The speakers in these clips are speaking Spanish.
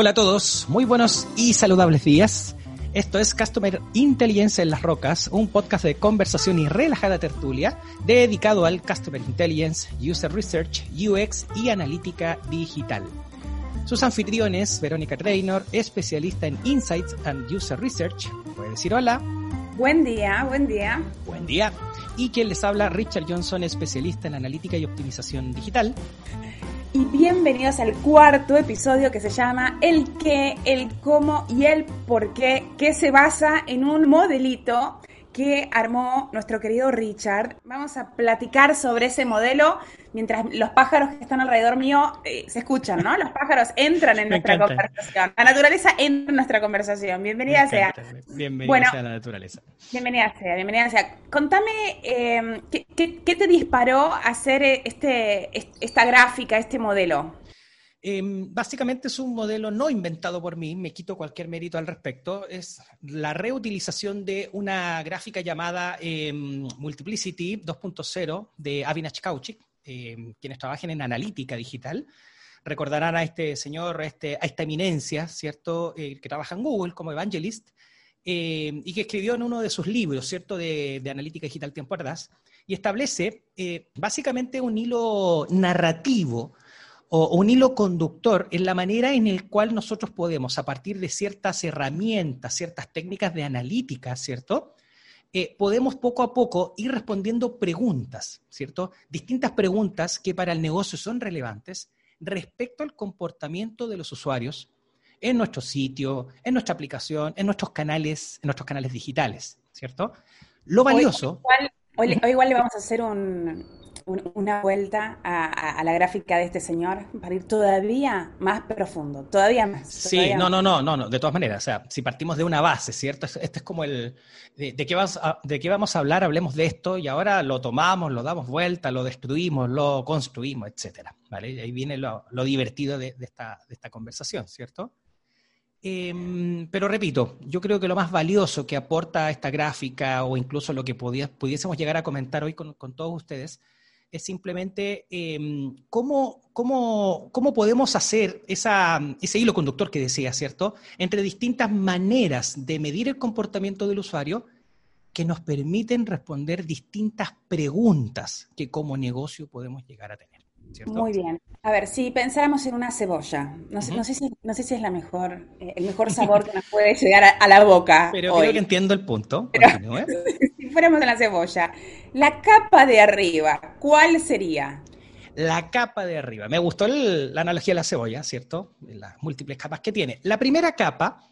Hola a todos, muy buenos y saludables días. Esto es Customer Intelligence en las Rocas, un podcast de conversación y relajada tertulia dedicado al Customer Intelligence, User Research, UX y analítica digital. Sus anfitriones, Verónica Traynor, especialista en Insights and User Research. Puede decir hola. Buen día, buen día. Buen día. Y quien les habla, Richard Johnson, especialista en analítica y optimización digital. Y bienvenidos al cuarto episodio que se llama El qué, el cómo y el por qué, que se basa en un modelito que armó nuestro querido Richard. Vamos a platicar sobre ese modelo mientras los pájaros que están alrededor mío eh, se escuchan, ¿no? Los pájaros entran en nuestra conversación. La naturaleza entra en nuestra conversación. Bienvenida sea. Bienvenida sea la naturaleza. Bienvenida sea, bienvenida sea. Contame, em, ¿qué, qué, te disparó hacer eh, este, esta gráfica, este modelo? Em, básicamente es un modelo no inventado por mí, me quito cualquier mérito al respecto, es la reutilización de una gráfica llamada em, Multiplicity 2.0 de Avinash Kauchik, em, quienes trabajen en analítica digital. Recordarán a este señor, a, este, esta eminencia, ¿cierto?, eh, que trabaja en Google como evangelist y que escribió en uno de sus libros, ¿cierto?, de, analítica digital tiempo atrás, y establece eh, básicamente un hilo narrativo o un hilo conductor en la manera en el cual nosotros podemos, a partir de ciertas herramientas, ciertas técnicas de analítica, ¿cierto? Eh, podemos poco a poco ir respondiendo preguntas, ¿cierto? Distintas preguntas que para el negocio son relevantes respecto al comportamiento de los usuarios en nuestro sitio, en nuestra aplicación, en nuestros canales, en nuestros canales digitales, ¿cierto? Lo valioso. hoy igual le vamos a hacer un, una vuelta a, la gráfica de este señor para ir todavía más profundo, todavía más. sí, no, no, no, no, no, de todas maneras, o sea, si partimos de una base, ¿cierto? Este es como el, de, qué, vamos a, de qué vamos a hablar, hablemos de esto y ahora lo tomamos, lo damos vuelta, lo destruimos, lo construimos, etcétera, ¿vale? Y ahí viene lo, divertido de, esta, de esta conversación, ¿cierto? Em, pero repito, yo creo que lo más valioso que aporta esta gráfica o incluso lo que pudiésemos llegar a comentar hoy con, con todos ustedes es simplemente em, cómo, podemos hacer ese hilo conductor que decía, ¿cierto? Entre distintas maneras de medir el comportamiento del usuario que nos permiten responder distintas preguntas que como negocio podemos llegar a tener. Muy bien. A ver, si pensáramos en una cebolla, no sé, no sé, si, no sé si es la mejor, eh, el mejor sabor que nos puede llegar a, la boca. Pero creo que entiendo el punto. si fuéramos en la cebolla, la capa de arriba, ¿cuál sería? La capa de arriba. Me gustó la analogía de la cebolla, ¿cierto? Las múltiples capas que tiene. La primera capa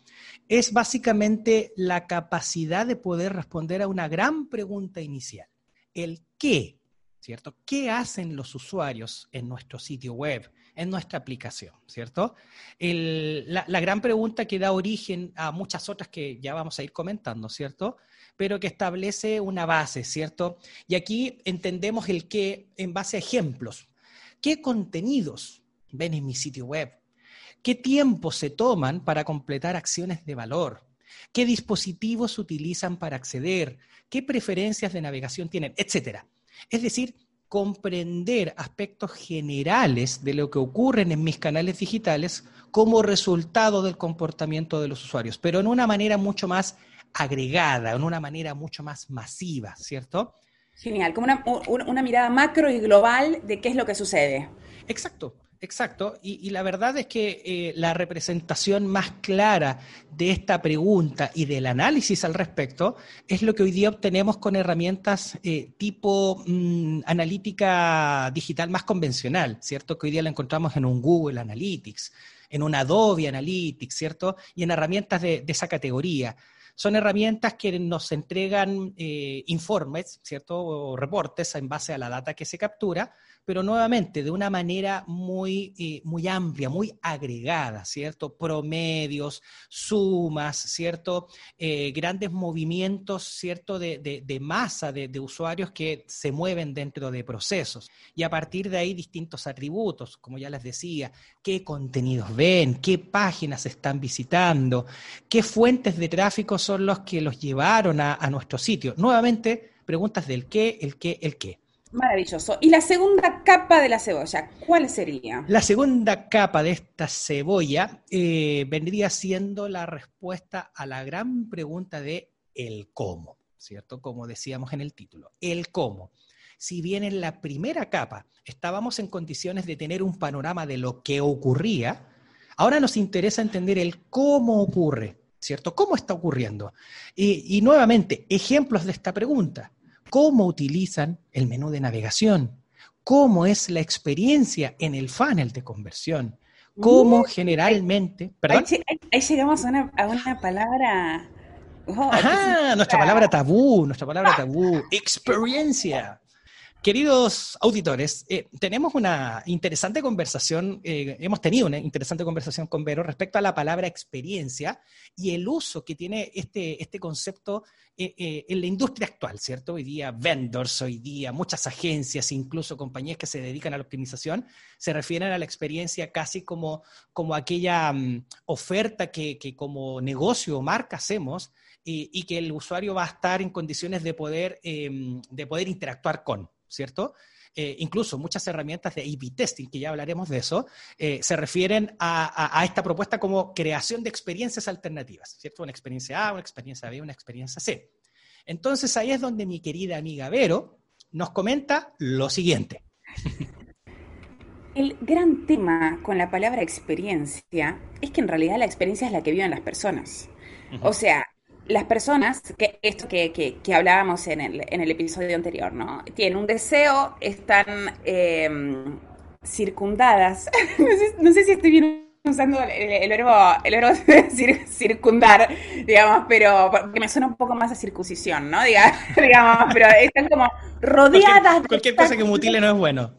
es básicamente la capacidad de poder responder a una gran pregunta inicial. El qué ¿cierto? ¿Qué hacen los usuarios en nuestro sitio web, en nuestra aplicación, ¿cierto? la, gran pregunta que da origen a muchas otras que ya vamos a ir comentando, ¿cierto? Pero que establece una base, ¿cierto? Y aquí entendemos el qué en base a ejemplos. ¿Qué contenidos ven en mi sitio web? ¿Qué tiempo se toman para completar acciones de valor? ¿Qué dispositivos utilizan para acceder? ¿Qué preferencias de navegación tienen? Etcétera. Es decir, comprender aspectos generales de lo que ocurren en mis canales digitales como resultado del comportamiento de los usuarios, pero en una manera mucho más agregada, en una manera mucho más masiva, ¿cierto? Genial, como una, mirada macro y global de qué es lo que sucede. Exacto, Exacto, y, la verdad es que eh, la representación más clara de esta pregunta y del análisis al respecto es lo que hoy día obtenemos con herramientas eh, tipo mm, analítica digital más convencional, ¿cierto? Que hoy día la encontramos en un Google Analytics, en un Adobe Analytics, ¿cierto? Y en herramientas de esa categoría son herramientas que nos entregan eh, informes, ¿cierto? O reportes en base a la data que se captura, pero nuevamente de una manera muy, eh, muy amplia, muy agregada, ¿cierto? Promedios, sumas, ¿cierto? Eh, grandes movimientos, ¿cierto? De, de, masa de, de, usuarios que se mueven dentro de procesos. Y a partir de ahí distintos atributos, como ya les decía, qué contenidos ven, qué páginas están visitando, qué fuentes de tráfico son los que los llevaron a, a nuestro sitio. Nuevamente, preguntas del qué, el qué, el qué. Maravilloso. ¿Y la segunda capa de la cebolla, cuál sería? La segunda capa de esta cebolla eh, vendría siendo la respuesta a la gran pregunta de el cómo, ¿cierto? Como decíamos en el título, el cómo. Si bien en la primera capa estábamos en condiciones de tener un panorama de lo que ocurría, ahora nos interesa entender el cómo ocurre, ¿cierto? ¿Cómo está ocurriendo? y nuevamente, ejemplos de esta pregunta cómo utilizan el menú de navegación, cómo es la experiencia en el funnel de conversión, cómo generalmente... ¿perdón? Ahí, llegamos a una, palabra... Oh, Ajá, nuestra palabra tabú, nuestra palabra tabú, experiencia. Queridos auditores, eh, tenemos una interesante conversación, eh, hemos tenido una interesante conversación con Vero respecto a la palabra experiencia y el uso que tiene este, este concepto eh, en la industria actual, ¿cierto? Hoy día vendors, hoy día muchas agencias, incluso compañías que se dedican a la optimización, se refieren a la experiencia casi como, como aquella mm, oferta que, como negocio o marca hacemos y que el usuario va a estar en condiciones de poder, de poder interactuar con. ¿Cierto? Eh, incluso muchas herramientas de A-B testing, que ya hablaremos de eso, eh, se refieren a, esta propuesta como creación de experiencias alternativas, ¿cierto? Una experiencia A, una experiencia B, una experiencia C. Entonces ahí es donde mi querida amiga Vero nos comenta lo siguiente. El gran tema con la palabra experiencia es que en realidad la experiencia es la que viven las personas. O sea, las personas, que esto que, que, hablábamos en el, en el, episodio anterior, ¿no? Tienen un deseo, están em, circundadas. no, sé, si estoy bien usando el, verbo, el verbo circundar, digamos, pero porque me suena un poco más a circuncisión, ¿no? digamos, pero están como rodeadas. Cualquier, cualquier cosa que mutile no es bueno.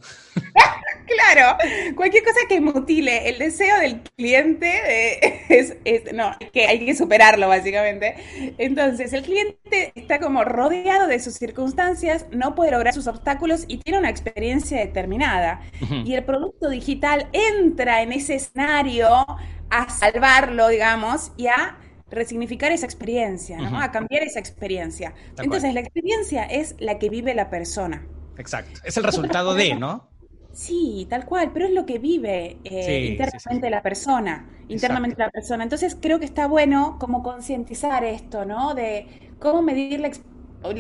Claro, cualquier cosa que mutile el deseo del cliente es, no, que hay que superarlo básicamente. Entonces, el cliente está como rodeado de sus circunstancias, no puede lograr sus obstáculos y tiene una experiencia determinada. Y el producto digital entra en ese escenario a salvarlo, digamos, y a resignificar esa experiencia, ¿no? A cambiar esa experiencia. Entonces, la experiencia es la que vive la persona. Exacto. Es el resultado de, ¿no? Sí, tal cual, pero es lo que vive eh, internamente la persona, internamente la persona. Entonces creo que está bueno como concientizar esto, ¿no? De cómo medir la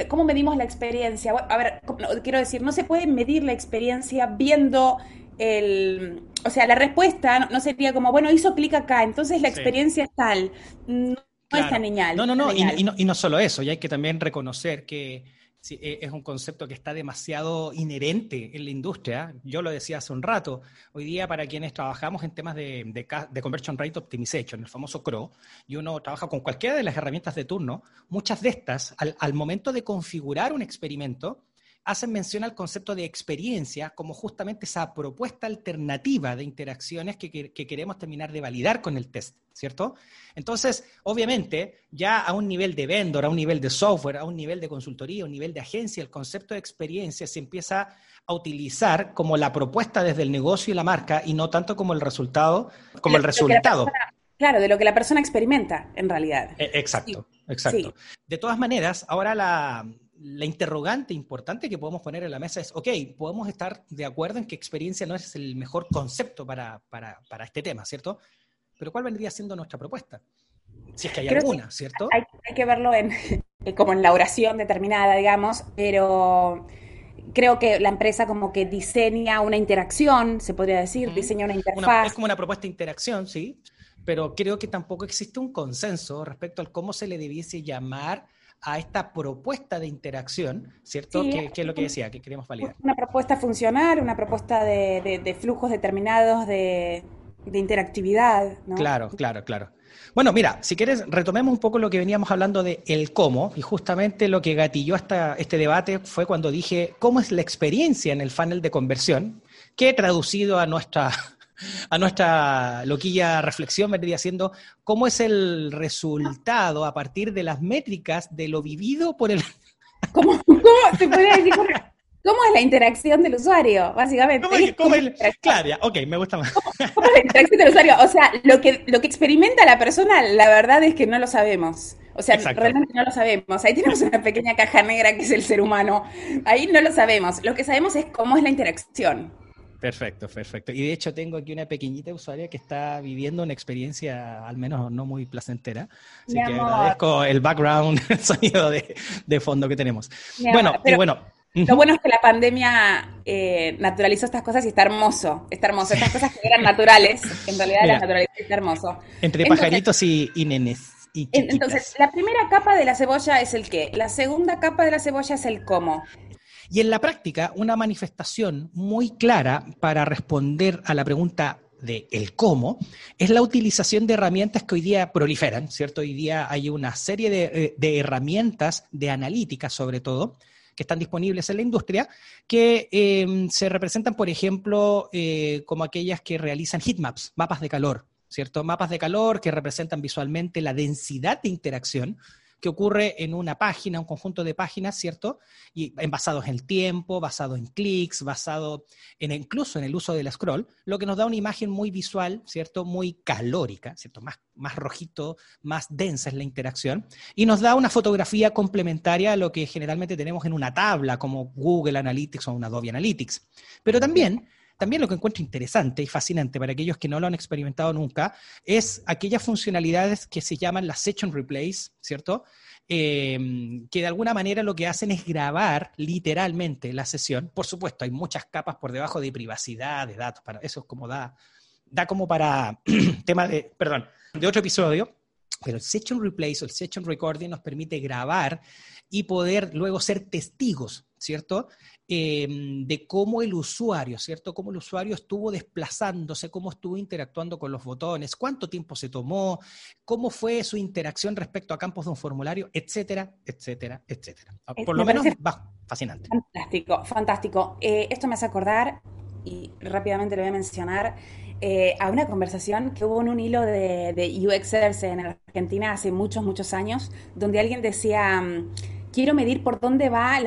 cómo medimos la experiencia. A ver, quiero decir, no se puede medir la experiencia viendo el, o sea, la respuesta no, sería como, bueno, hizo clic acá, entonces la experiencia es tal. No, es tan No, no, no, y, no, y no solo eso, y hay que también reconocer que e, es un concepto que está demasiado inherente en la industria. Yo lo decía hace un rato. Hoy día, para quienes trabajamos en temas de, de, Conversion Rate Optimization, el famoso CRO, y uno trabaja con cualquiera de las herramientas de turno, muchas de estas, al momento de configurar un experimento, hacen mención al concepto de experiencia como justamente esa propuesta alternativa de interacciones que, queremos terminar de validar con el test, ¿cierto? Entonces, obviamente, ya a un nivel de vendor, a un nivel de software, a un nivel de consultoría, a un nivel de agencia, el concepto de experiencia se empieza a utilizar como la propuesta desde el negocio y la marca y no tanto como el resultado, como el resultado. claro, de lo que la persona experimenta en realidad. E, exacto, exacto. De todas maneras, ahora la, la interrogante importante que podemos poner en la mesa es, ok, podemos estar de acuerdo en que experiencia no es el mejor concepto para, este tema, ¿cierto? Pero ¿cuál vendría siendo nuestra propuesta? Si es que hay alguna, ¿cierto? Hay, que verlo en, como en la oración determinada, digamos, pero creo que la empresa como que diseña una interacción, se podría decir, diseña una interfaz. es como una propuesta de interacción, sí, pero creo que tampoco existe un consenso respecto al cómo se le debiese llamar a esta propuesta de interacción, ¿cierto? que, es lo que decía, que queremos validar. Una propuesta funcional, una propuesta de, flujos determinados de, de interactividad. ¿no? Claro, claro, claro. Bueno, mira, si quieres, retomemos un poco lo que veníamos hablando de el cómo, y justamente lo que gatilló hasta este debate fue cuando dije cómo es la experiencia en el funnel de conversión, que traducido a nuestra, a nuestra loquilla reflexión vendría siendo cómo es el resultado a partir de las métricas de lo vivido por el... ¿Cómo, cómo se podría decir? ¿Cómo es la interacción del usuario, básicamente? ¿Cómo, claro, ok, me gusta más. ¿Cómo, es la interacción del usuario? O sea, lo que, lo que experimenta la persona, la verdad es que no lo sabemos. O sea, realmente no lo sabemos. Ahí tenemos una pequeña caja negra que es el ser humano. Ahí no lo sabemos. Lo que sabemos es cómo es la interacción. Perfecto, perfecto. Y de hecho tengo aquí una pequeñita usuaria que está viviendo una experiencia al menos no muy placentera. Así que agradezco el background, el sonido de, fondo que tenemos. bueno, y bueno, lo bueno es que la pandemia eh, naturalizó estas cosas y está hermoso. Está hermoso. Estas cosas que eran naturales, en realidad las naturales está hermoso. Entre pajaritos y, nenes. entonces, la primera capa de la cebolla es el qué. La segunda capa de la cebolla es el cómo. Y en la práctica, una manifestación muy clara para responder a la pregunta de el cómo es la utilización de herramientas que hoy día proliferan, ¿cierto? Hoy día hay una serie de, eh, herramientas de analítica, sobre todo, que están disponibles en la industria, que em, se representan, por ejemplo, eh, como aquellas que realizan heatmaps, mapas de calor, ¿cierto? Mapas de calor que representan visualmente la densidad de interacción que ocurre en una página, un conjunto de páginas, ¿cierto? Y basados en el tiempo, basado en clics, basado en incluso en el uso del scroll, lo que nos da una imagen muy visual, ¿cierto? Muy calórica, ¿cierto? Más, más rojito, más densa es la interacción, y nos da una fotografía complementaria a lo que generalmente tenemos en una tabla como Google Analytics o un Adobe Analytics. Pero también también lo que encuentro interesante y fascinante para aquellos que no lo han experimentado nunca es aquellas funcionalidades que se llaman las session replays, ¿cierto? Em, que de alguna manera lo que hacen es grabar literalmente la sesión. Por supuesto, hay muchas capas por debajo de privacidad, de datos, para eso es como da, da como para tema de, perdón, de otro episodio, pero el session replays o el session recording nos permite grabar y poder luego ser testigos, ¿cierto? Em, de cómo el usuario, ¿cierto? Cómo el usuario estuvo desplazándose, cómo estuvo interactuando con los botones, cuánto tiempo se tomó, cómo fue su interacción respecto a campos de un formulario, etcétera, etcétera, etcétera. Ah, por lo menos, va, fascinante. Fantástico, fantástico. Eh, esto me hace acordar, y rápidamente lo voy a mencionar, eh, a una conversación que hubo en un hilo de, de UXers en Argentina hace muchos, muchos años, donde alguien decía... Mm, quiero medir por dónde va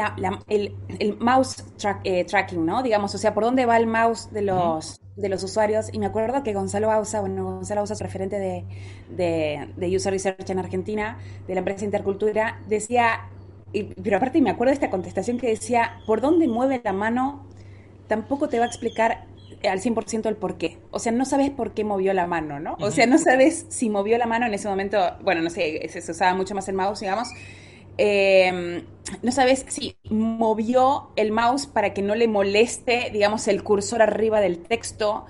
el, mouse eh, tracking, ¿no? Digamos, o sea, por dónde va el mouse de los, de los usuarios. Y me acuerdo que Gonzalo Ausa, bueno, Gonzalo Ausa es referente de, de, User Research en Argentina, de la empresa Intercultura, decía, pero aparte me acuerdo de esta contestación que decía, por dónde mueve la mano, tampoco te va a explicar al 100% el por qué. O sea, no sabes por qué movió la mano, ¿no? O sea, no sabes si movió la mano en ese momento, bueno, no sé, se usaba mucho más el mouse, digamos, Em, no sabes si movió el mouse para que no le moleste, digamos, el cursor arriba del texto.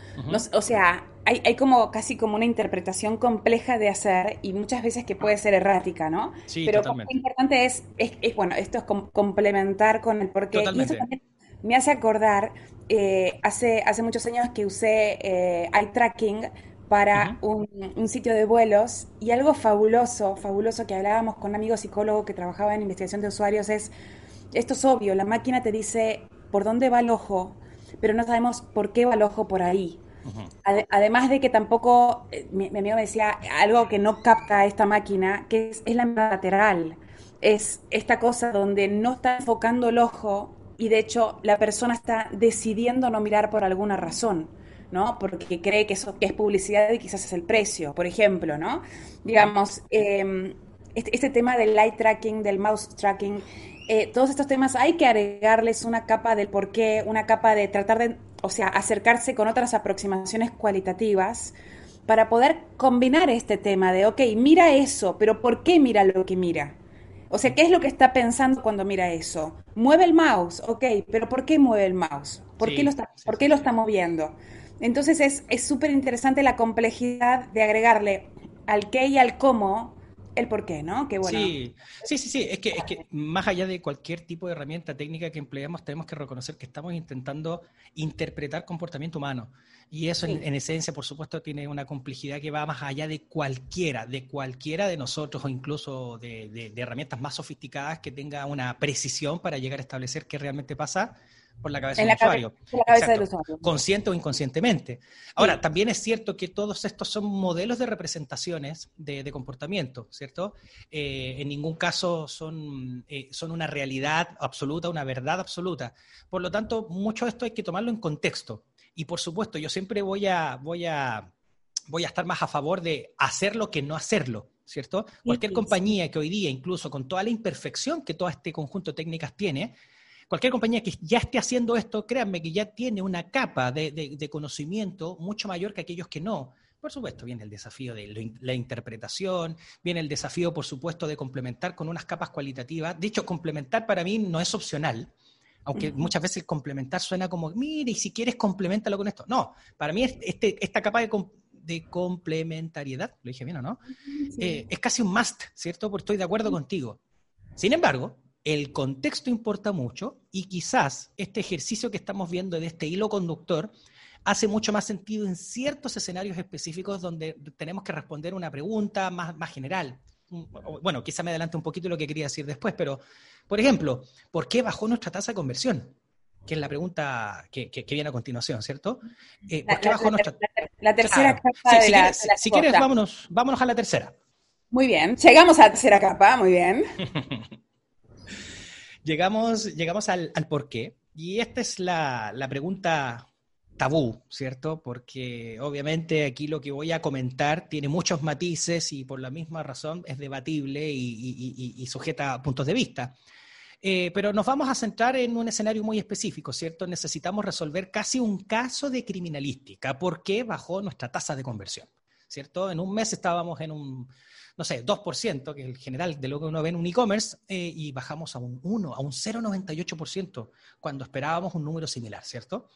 o sea, hay, como casi como una interpretación compleja de hacer y muchas veces que puede ser errática, ¿no? Sí, Pero lo importante es, es, bueno, esto es complementar con el porqué. Y eso también me hace acordar, eh, hace, hace muchos años que usé eh, eye tracking para un, sitio de vuelos y algo fabuloso, fabuloso que hablábamos con un amigo psicólogo que trabajaba en investigación de usuarios es, esto es obvio, la máquina te dice por dónde va el ojo, pero no sabemos por qué va el ojo por ahí. además de que tampoco, eh, mi, amigo me decía, algo que no capta esta máquina, que es, es la lateral, es esta cosa donde no está enfocando el ojo y de hecho la persona está decidiendo no mirar por alguna razón. ¿No? Porque cree que eso es publicidad y quizás es el precio, por ejemplo, ¿no? Digamos, em, este, este, tema del light tracking, del mouse tracking, eh, todos estos temas hay que agregarles una capa del por qué, una capa de tratar de, o sea, acercarse con otras aproximaciones cualitativas para poder combinar este tema de, ok, mira eso, pero ¿por qué mira lo que mira? O sea, ¿qué es lo que está pensando cuando mira eso? Mueve el mouse, ok, pero ¿por qué mueve el mouse? ¿Por, qué, lo está, ¿por qué lo está moviendo? Entonces es súper interesante la complejidad de agregarle al qué y al cómo el por qué, ¿no? Qué bueno. Sí, sí, sí, sí. Es que, es que más allá de cualquier tipo de herramienta técnica que empleemos, tenemos que reconocer que estamos intentando interpretar comportamiento humano. Y eso en, esencia, por supuesto, tiene una complejidad que va más allá de cualquiera, de cualquiera de nosotros o incluso de, de herramientas más sofisticadas que tenga una precisión para llegar a establecer qué realmente pasa por la cabeza, del, usuario. Consciente o inconscientemente. Ahora, también es cierto que todos estos son modelos de representaciones de, comportamiento, ¿cierto? Eh, en ningún caso son, eh, son una realidad absoluta, una verdad absoluta. Por lo tanto, mucho de esto hay que tomarlo en contexto. Y por supuesto, yo siempre voy a, voy a, voy a estar más a favor de hacerlo que no hacerlo. ¿Cierto? Cualquier compañía que hoy día, incluso con toda la imperfección que todo este conjunto de técnicas tiene, cualquier compañía que ya esté haciendo esto, créanme que ya tiene una capa de, conocimiento mucho mayor que aquellos que no. Por supuesto, viene el desafío de la interpretación, viene el desafío, por supuesto, de complementar con unas capas cualitativas. De hecho, complementar para mí no es opcional, aunque muchas veces complementar suena como, mire, y si quieres, complementalo con esto. No, para mí este, esta capa de, complementariedad, lo dije bien o no, eh, es casi un must, ¿cierto? Porque estoy de acuerdo contigo. Sin embargo, el contexto importa mucho y quizás este ejercicio que estamos viendo de este hilo conductor hace mucho más sentido en ciertos escenarios específicos donde tenemos que responder una pregunta más, más general. Bueno, quizá me adelante un poquito lo que quería decir después, pero, por ejemplo, ¿por qué bajó nuestra tasa de conversión? Que es la pregunta que, viene a continuación, ¿cierto? Eh, ¿Por qué bajó nuestra... La, tercera capa de, si, la, si quieres, vámonos, vámonos a la tercera. Muy bien, llegamos a la tercera capa, muy bien. llegamos, llegamos al, por qué. Y esta es la, la, pregunta tabú, ¿cierto? Porque obviamente aquí lo que voy a comentar tiene muchos matices y por la misma razón es debatible y, y, sujeta a puntos de vista. Eh, pero nos vamos a centrar en un escenario muy específico, ¿cierto? Necesitamos resolver casi un caso de criminalística. ¿Por qué bajó nuestra tasa de conversión? ¿Cierto? En un mes estábamos en un no sé, 2%, que es el general de lo que uno ve en un e-commerce, eh, y bajamos a un 1, a un 0,98%, cuando esperábamos un número similar, ¿cierto?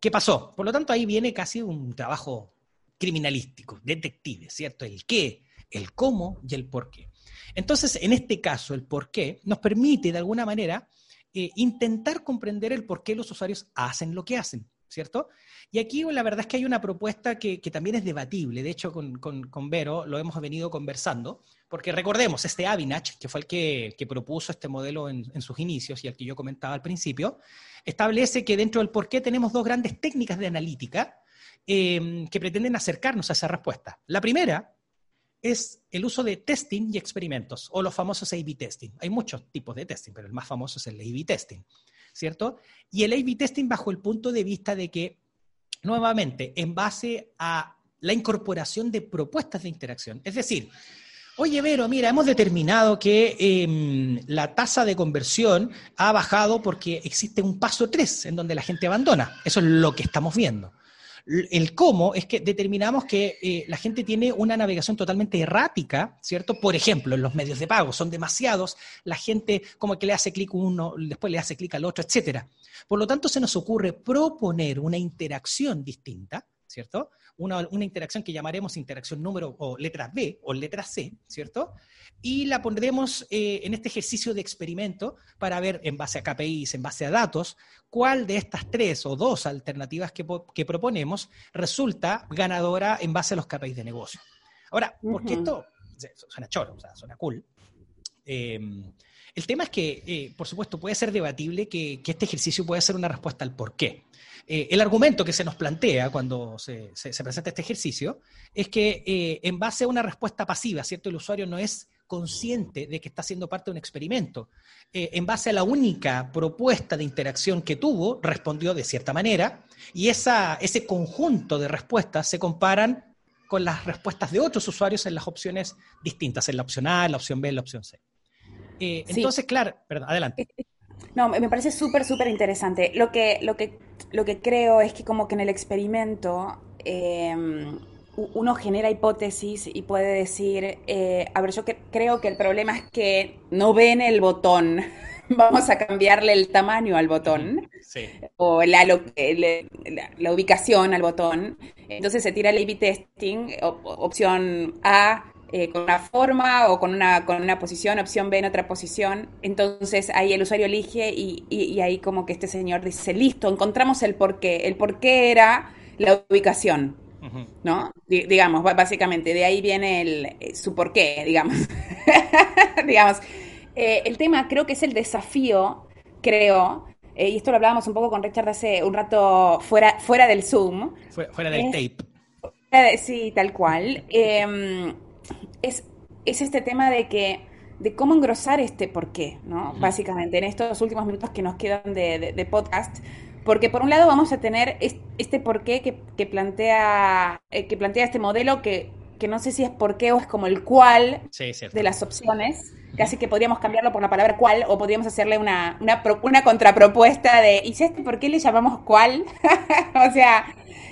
¿Qué pasó? Por lo tanto, ahí viene casi un trabajo criminalístico, detective, ¿cierto? El qué, el cómo y el por qué. Entonces, en este caso, el por qué nos permite, de alguna manera, eh, intentar comprender el por qué los usuarios hacen lo que hacen. ¿Cierto? Y aquí la verdad es que hay una propuesta que, también es debatible, de hecho con, con, Vero lo hemos venido conversando, porque recordemos, este Avinach, que fue el que, propuso este modelo en, sus inicios y el que yo comentaba al principio, establece que dentro del por qué tenemos dos grandes técnicas de analítica em, que pretenden acercarnos a esa respuesta. La primera es el uso de testing y experimentos, o los famosos A-B testing. Hay muchos tipos de testing, pero el más famoso es el A-B testing. ¿Cierto? Y el A-B testing bajo el punto de vista de que, nuevamente, en base a la incorporación de propuestas de interacción, es decir, Oye, Vero, mira, hemos determinado que em, la tasa de conversión ha bajado porque existe un paso 3 en donde la gente abandona. Eso es lo que estamos viendo. El cómo es que determinamos que eh, la gente tiene una navegación totalmente errática, ¿cierto? Por ejemplo, en los medios de pago son demasiados, la gente como que le hace clic uno, después le hace clic al otro, etcétera. Por lo tanto, se nos ocurre proponer una interacción distinta, ¿cierto? una, interacción que llamaremos interacción número o letra B o letra C, ¿cierto? Y la pondremos eh, en este ejercicio de experimento para ver en base a KPIs, en base a datos, cuál de estas tres o dos alternativas que, proponemos resulta ganadora en base a los KPIs de negocio. Ahora, porque esto suena choro, o sea, suena cool. Em, el tema es que, eh, por supuesto, puede ser debatible que, que, este ejercicio puede ser una respuesta al por qué. Eh, el argumento que se nos plantea cuando se, presenta este ejercicio es que eh, en base a una respuesta pasiva, ¿cierto? El usuario no es consciente de que está siendo parte de un experimento. Eh, en base a la única propuesta de interacción que tuvo, respondió de cierta manera, y esa, ese conjunto de respuestas se comparan con las respuestas de otros usuarios en las opciones distintas, en la opción A, en la opción B, en la opción C. Entonces, claro, perdón, adelante. No, me parece súper, súper interesante. Lo que, lo, que, lo que creo es que como que en el experimento em, uno genera hipótesis y puede decir, eh, a ver, yo creo que el problema es que no ven el botón. Vamos a cambiarle el tamaño al botón o la, ubicación al botón. Entonces se tira el A-B testing, opción A, eh, con una forma o con una, con una posición, opción B en otra posición. Entonces ahí el usuario elige y, y, ahí como que este señor dice, listo, encontramos el porqué. El porqué era la ubicación, ¿no? digamos, básicamente, de ahí viene el, eh, su porqué, digamos. digamos. Eh, el tema creo que es el desafío, creo, y esto lo hablábamos un poco con Richard hace un rato fuera, fuera del Zoom. Fuera, del tape. Sí, tal cual. Es, es este tema de que de cómo engrosar este porqué, ¿no? Básicamente, en estos últimos minutos que nos quedan de, podcast, porque por un lado vamos a tener este porqué que, que plantea, eh, que plantea este modelo que, que, no sé si es porqué o es como el cual de las opciones, casi que podríamos cambiarlo por la palabra cuál o podríamos hacerle una, una, una contrapropuesta de, ¿y si este por qué le llamamos cuál? o sea,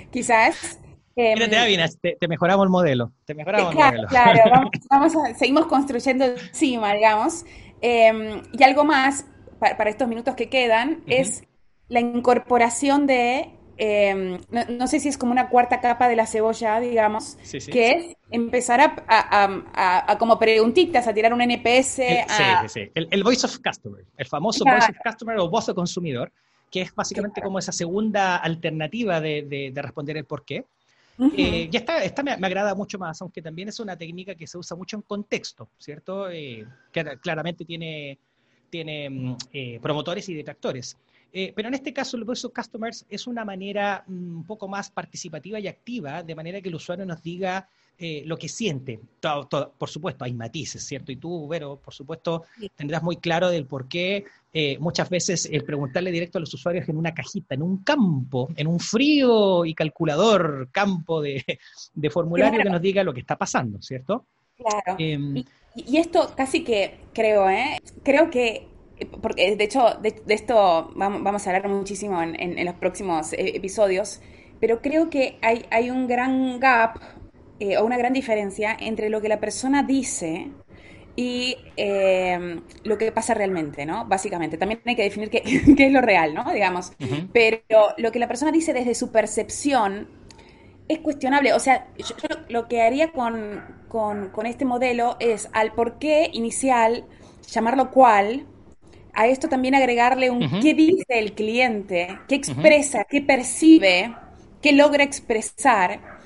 quizás te, te, mejoramos el modelo. Te mejoramos el modelo. Claro, vamos, a, seguimos construyendo encima, digamos. Em, y algo más para, estos minutos que quedan es la incorporación de, em, no, sé si es como una cuarta capa de la cebolla, digamos, que es empezar a, como preguntitas, a tirar un NPS. El, sí, sí, sí. El, Voice of Customer, el famoso Voice of Customer o voz de consumidor, que es básicamente como esa segunda alternativa de, de, de responder el por qué. Eh, y esta, me, agrada mucho más, aunque también es una técnica que se usa mucho en contexto, ¿cierto? Eh, que claramente tiene, tiene mm, eh, promotores y detractores. pero en este caso, el Voice Customers es una manera mm, un poco más participativa y activa, de manera que el usuario nos diga eh, lo que siente. por supuesto, hay matices, ¿cierto? Y tú, Vero, por supuesto, tendrás muy claro del por qué eh, muchas veces el preguntarle directo a los usuarios en una cajita, en un campo, en un frío y calculador campo de, formulario que nos diga lo que está pasando, ¿cierto? Claro. Em, y, esto casi que creo, ¿eh? Creo que porque de hecho de, esto vamos, a hablar muchísimo en, los próximos eh, episodios, pero creo que hay, hay un gran gap eh, o una gran diferencia entre lo que la persona dice y eh, lo que pasa realmente, ¿no? Básicamente. También hay que definir qué, es lo real, ¿no? Digamos. Pero lo que la persona dice desde su percepción es cuestionable. O sea, yo, lo que haría con, con, este modelo es al porqué inicial, llamarlo cual, a esto también agregarle un qué dice el cliente, qué expresa, qué percibe, qué logra expresar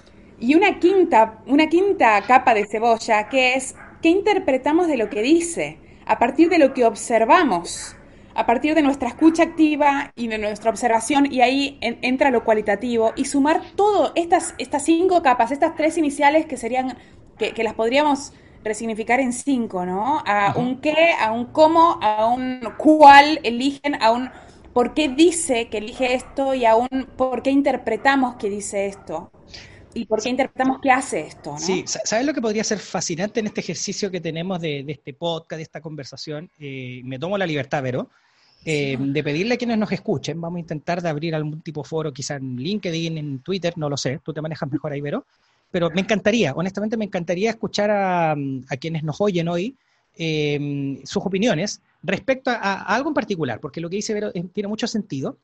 y una quinta, una quinta capa de cebolla que es qué interpretamos de lo que dice, a partir de lo que observamos, a partir de nuestra escucha activa y de nuestra observación, y ahí entra lo cualitativo, y sumar todo, estas, estas cinco capas, estas tres iniciales que serían, que, las podríamos resignificar en cinco, ¿no? A un qué, a un cómo, a un cuál eligen, a un por qué dice que elige esto y a un por qué interpretamos que dice esto y por qué interpretamos qué hace esto. ¿no? Sí, ¿sabes lo que podría ser fascinante en este ejercicio que tenemos de, este podcast, de esta conversación? Eh, me tomo la libertad, Vero, eh, de pedirle a quienes nos escuchen, vamos a intentar de abrir algún tipo de foro, quizá en LinkedIn, en Twitter, no lo sé, tú te manejas mejor ahí, Vero, pero me encantaría, honestamente me encantaría escuchar a, quienes nos oyen hoy eh, sus opiniones respecto a, a, algo en particular, porque lo que dice Vero tiene mucho sentido.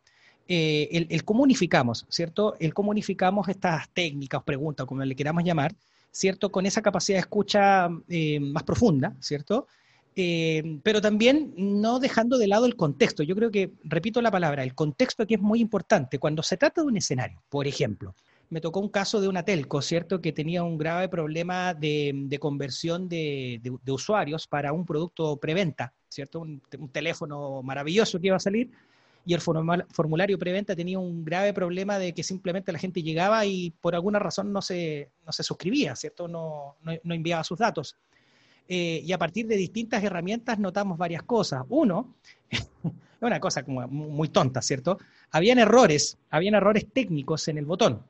Eh, el, cómo unificamos, ¿cierto? El cómo unificamos estas técnicas, preguntas, como le queramos llamar, ¿cierto? Con esa capacidad de escucha eh, más profunda, ¿cierto? Eh, pero también no dejando de lado el contexto. Yo creo que, repito la palabra, el contexto aquí es muy importante. Cuando se trata de un escenario, por ejemplo, me tocó un caso de una telco, ¿cierto? Que tenía un grave problema de, conversión de, usuarios para un producto preventa, ¿cierto? un, teléfono maravilloso que iba a salir, y el formulario preventa tenía un grave problema de que simplemente la gente llegaba y por alguna razón no se, no se suscribía, ¿cierto? No, no, enviaba sus datos. Eh, y a partir de distintas herramientas notamos varias cosas. Uno, una cosa muy tonta, ¿cierto? Habían errores, habían errores técnicos en el botón,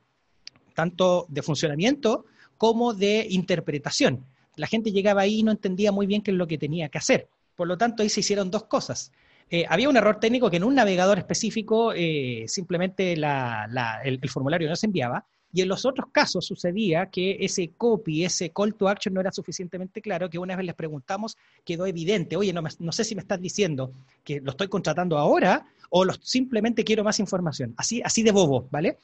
tanto de funcionamiento como de interpretación. La gente llegaba ahí y no entendía muy bien qué es lo que tenía que hacer. Por lo tanto, ahí se hicieron dos cosas. Eh, había un error técnico que en un navegador específico eh, simplemente el, formulario no se enviaba, y en los otros casos sucedía que ese copy, ese call to action no era suficientemente claro, que una vez les preguntamos quedó evidente, oye, no, no sé si me estás diciendo que lo estoy contratando ahora o simplemente quiero más información, así, así de bobo, ¿vale?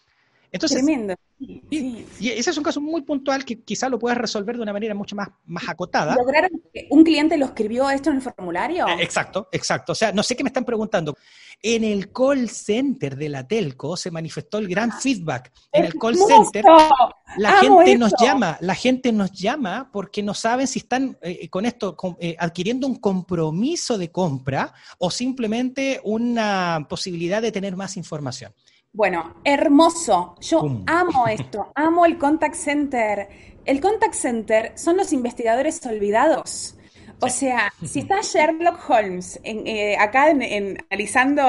Entonces, Tremendo. Y, ese es un caso muy puntual que quizá lo puedas resolver de una manera mucho más, más acotada. ¿Lograron que un cliente lo escribió esto en el formulario? Eh, exacto, exacto. O sea, no sé qué me están preguntando. En el call center de la telco se manifestó el gran feedback. En el call center la gente nos llama, la gente nos llama porque no saben si están eh, con esto eh, adquiriendo un compromiso de compra o simplemente una posibilidad de tener más información. Bueno, hermoso. Yo amo esto, amo el contact center. El contact center son los investigadores olvidados. O sea, si está Sherlock Holmes eh, acá analizando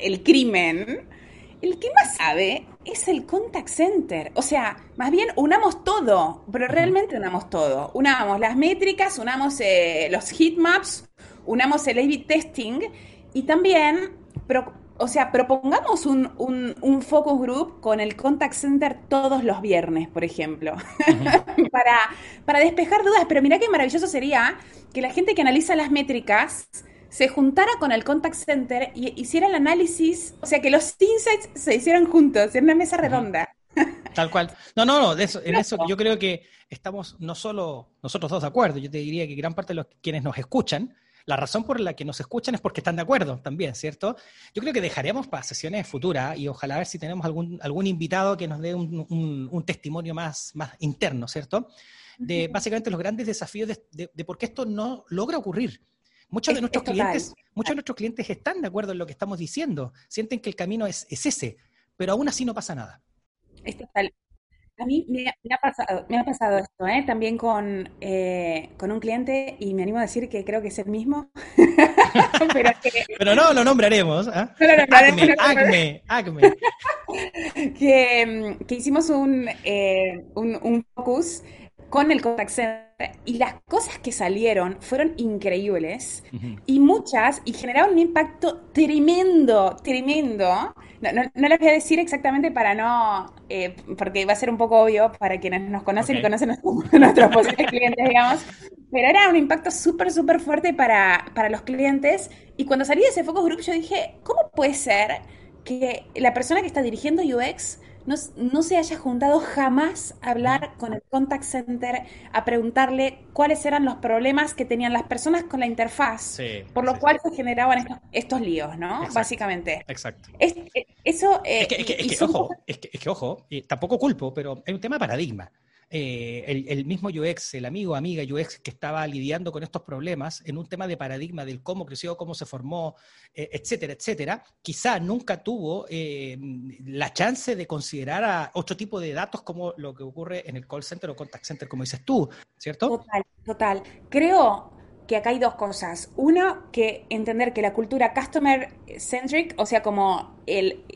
el crimen, el que más sabe es el contact center. O sea, más bien unamos todo, pero realmente unamos todo. Unamos las métricas, unamos eh, los heat maps, unamos el A-B testing y también o sea, propongamos un, un, focus group con el contact center todos los viernes, por ejemplo, para, para despejar dudas. Pero mira qué maravilloso sería que la gente que analiza las métricas se juntara con el contact center y hiciera el análisis, o sea, que los insights se hicieran juntos, en una mesa redonda. Tal cual. No, no, no, eso, en eso yo creo que estamos no solo nosotros dos de acuerdo, yo te diría que gran parte de los quienes nos escuchan la razón por la que nos escuchan es porque están de acuerdo también, ¿cierto? Yo creo que dejaremos para sesiones futuras y ojalá ver si tenemos algún, algún invitado que nos dé un, testimonio más, más interno, ¿cierto? De básicamente los grandes desafíos de, por qué esto no logra ocurrir. Muchos de, nuestros clientes, muchos de nuestros clientes están de acuerdo en lo que estamos diciendo, sienten que el camino es, es ese, pero aún así no pasa nada. Es total, a mí me, ha, pasado, me ha pasado esto, ¿eh? también con, eh, con un cliente, y me animo a decir que creo que es el mismo. Pero, no lo nombraremos. ¿eh? acme, acme, que, que, hicimos un, eh, un, un focus con el contact center y las cosas que salieron fueron increíbles y muchas y generaron un impacto tremendo, tremendo. No, no, les voy a decir exactamente para no, eh, porque va a ser un poco obvio para quienes nos conocen y conocen nuestros posibles clientes, digamos, pero era un impacto súper, súper fuerte para, para los clientes. Y cuando salí de ese focus group yo dije, ¿cómo puede ser que la persona que está dirigiendo UX no, se haya juntado jamás a hablar con el contact center, a preguntarle cuáles eran los problemas que tenían las personas con la interfaz, por lo cual se generaban estos, líos, ¿no? Básicamente. Exacto. eso... es, que, ojo, es que, ojo, tampoco culpo, pero hay un tema de paradigma. Eh, el, mismo UX, el amigo, amiga UX que estaba lidiando con estos problemas en un tema de paradigma del cómo creció, cómo se formó, eh, etcétera, etcétera, quizá nunca tuvo eh, la chance de considerar a otro tipo de datos como lo que ocurre en el call center o contact center, como dices tú, ¿cierto? Total, total. Creo que acá hay dos cosas. Uno, que entender que la cultura customer centric, o sea, como el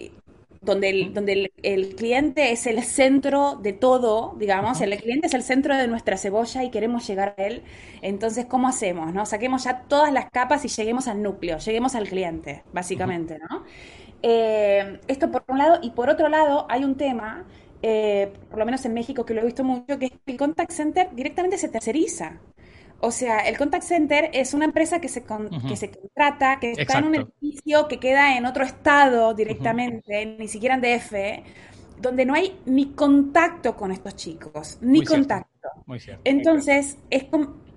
donde el, donde el, cliente es el centro de todo, digamos, el cliente es el centro de nuestra cebolla y queremos llegar a él. Entonces, ¿cómo hacemos? ¿no? Saquemos ya todas las capas y lleguemos al núcleo, lleguemos al cliente, básicamente, ¿no? Eh, esto por un lado, y por otro lado, hay un tema, eh, por lo menos en México que lo he visto mucho, que es que el contact center directamente se terceriza. O sea, el contact center es una empresa que se, que se contrata, que está en un edificio que queda en otro estado directamente, ni siquiera en DF, donde no hay ni contacto con estos chicos, ni contacto. Muy cierto. Entonces, es,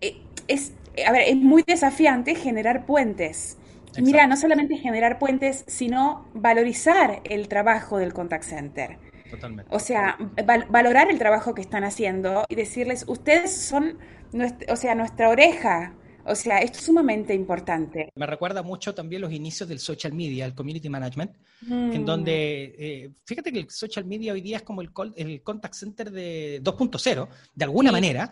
eh, es, a ver, es muy desafiante generar puentes. Mira, no solamente generar puentes, sino valorizar el trabajo del contact center. Totalmente. O sea, valorar el trabajo que están haciendo y decirles, ustedes son o sea, nuestra oreja. O sea, esto es sumamente importante. Me recuerda mucho también los inicios del social media, el community management, en mm. donde, eh, fíjate que el social media hoy día es como el, el contact center de 2.0, de alguna manera,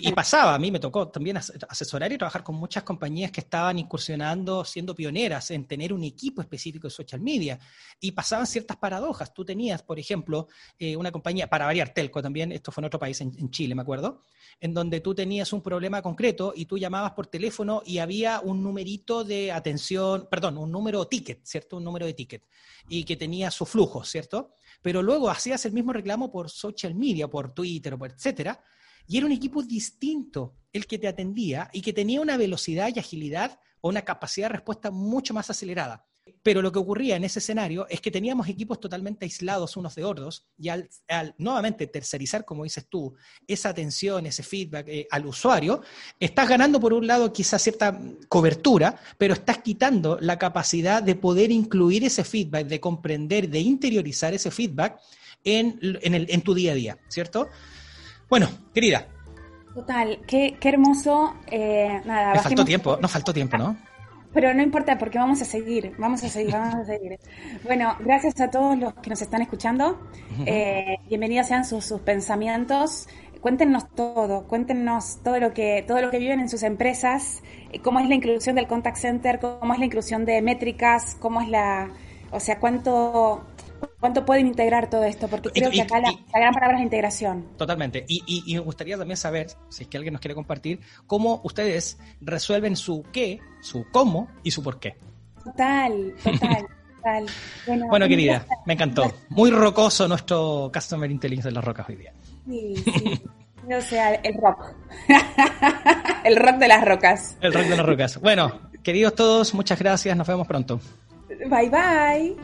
y, pasaba, a mí me tocó también asesorar y trabajar con muchas compañías que estaban incursionando, siendo pioneras en tener un equipo específico de social media, y pasaban ciertas paradojas. Tú tenías, por ejemplo, eh, una compañía, para variar, Telco también, esto fue en otro país, en Chile, me acuerdo, en donde tú tenías un problema concreto y tú llamabas por teléfono y había un numerito de atención, perdón, un número ticket, ¿cierto? Un número de ticket y que tenía su flujo, ¿cierto? Pero luego hacías el mismo reclamo por social media, por Twitter, por etcétera, y era un equipo distinto el que te atendía y que tenía una velocidad y agilidad o una capacidad de respuesta mucho más acelerada. Pero lo que ocurría en ese escenario es que teníamos equipos totalmente aislados unos de otros y al, nuevamente tercerizar, como dices tú, esa atención, ese feedback eh, al usuario, estás ganando por un lado quizás cierta cobertura, pero estás quitando la capacidad de poder incluir ese feedback, de comprender, de interiorizar ese feedback en, en tu día a día, ¿cierto? Bueno, querida, Total, qué, qué hermoso. Eh, nada, nos faltó tiempo, nos faltó tiempo, ¿no? Pero no importa porque vamos a seguir, vamos a seguir, vamos a seguir. Bueno, gracias a todos los que nos están escuchando. Eh, bienvenidos sean sus, sus, pensamientos. Cuéntenos todo, cuéntenos todo lo que todo lo que viven en sus empresas, eh, cómo es la inclusión del contact center, cómo es la inclusión de métricas, cómo es la, o sea, cuánto ¿Cuánto pueden integrar todo esto? Porque creo que acá la, gran palabra es integración. Totalmente. Y, me gustaría también saber, si es que alguien nos quiere compartir, cómo ustedes resuelven su qué, su cómo y su por qué. Total, total. total. Bueno, querida, me encantó. Muy rocoso nuestro Customer Intelligence de las rocas hoy día. Sí, sí. O sea, el rock. el rock de las rocas. El rock de las rocas. Bueno, queridos todos, muchas gracias. Nos vemos pronto. Bye bye.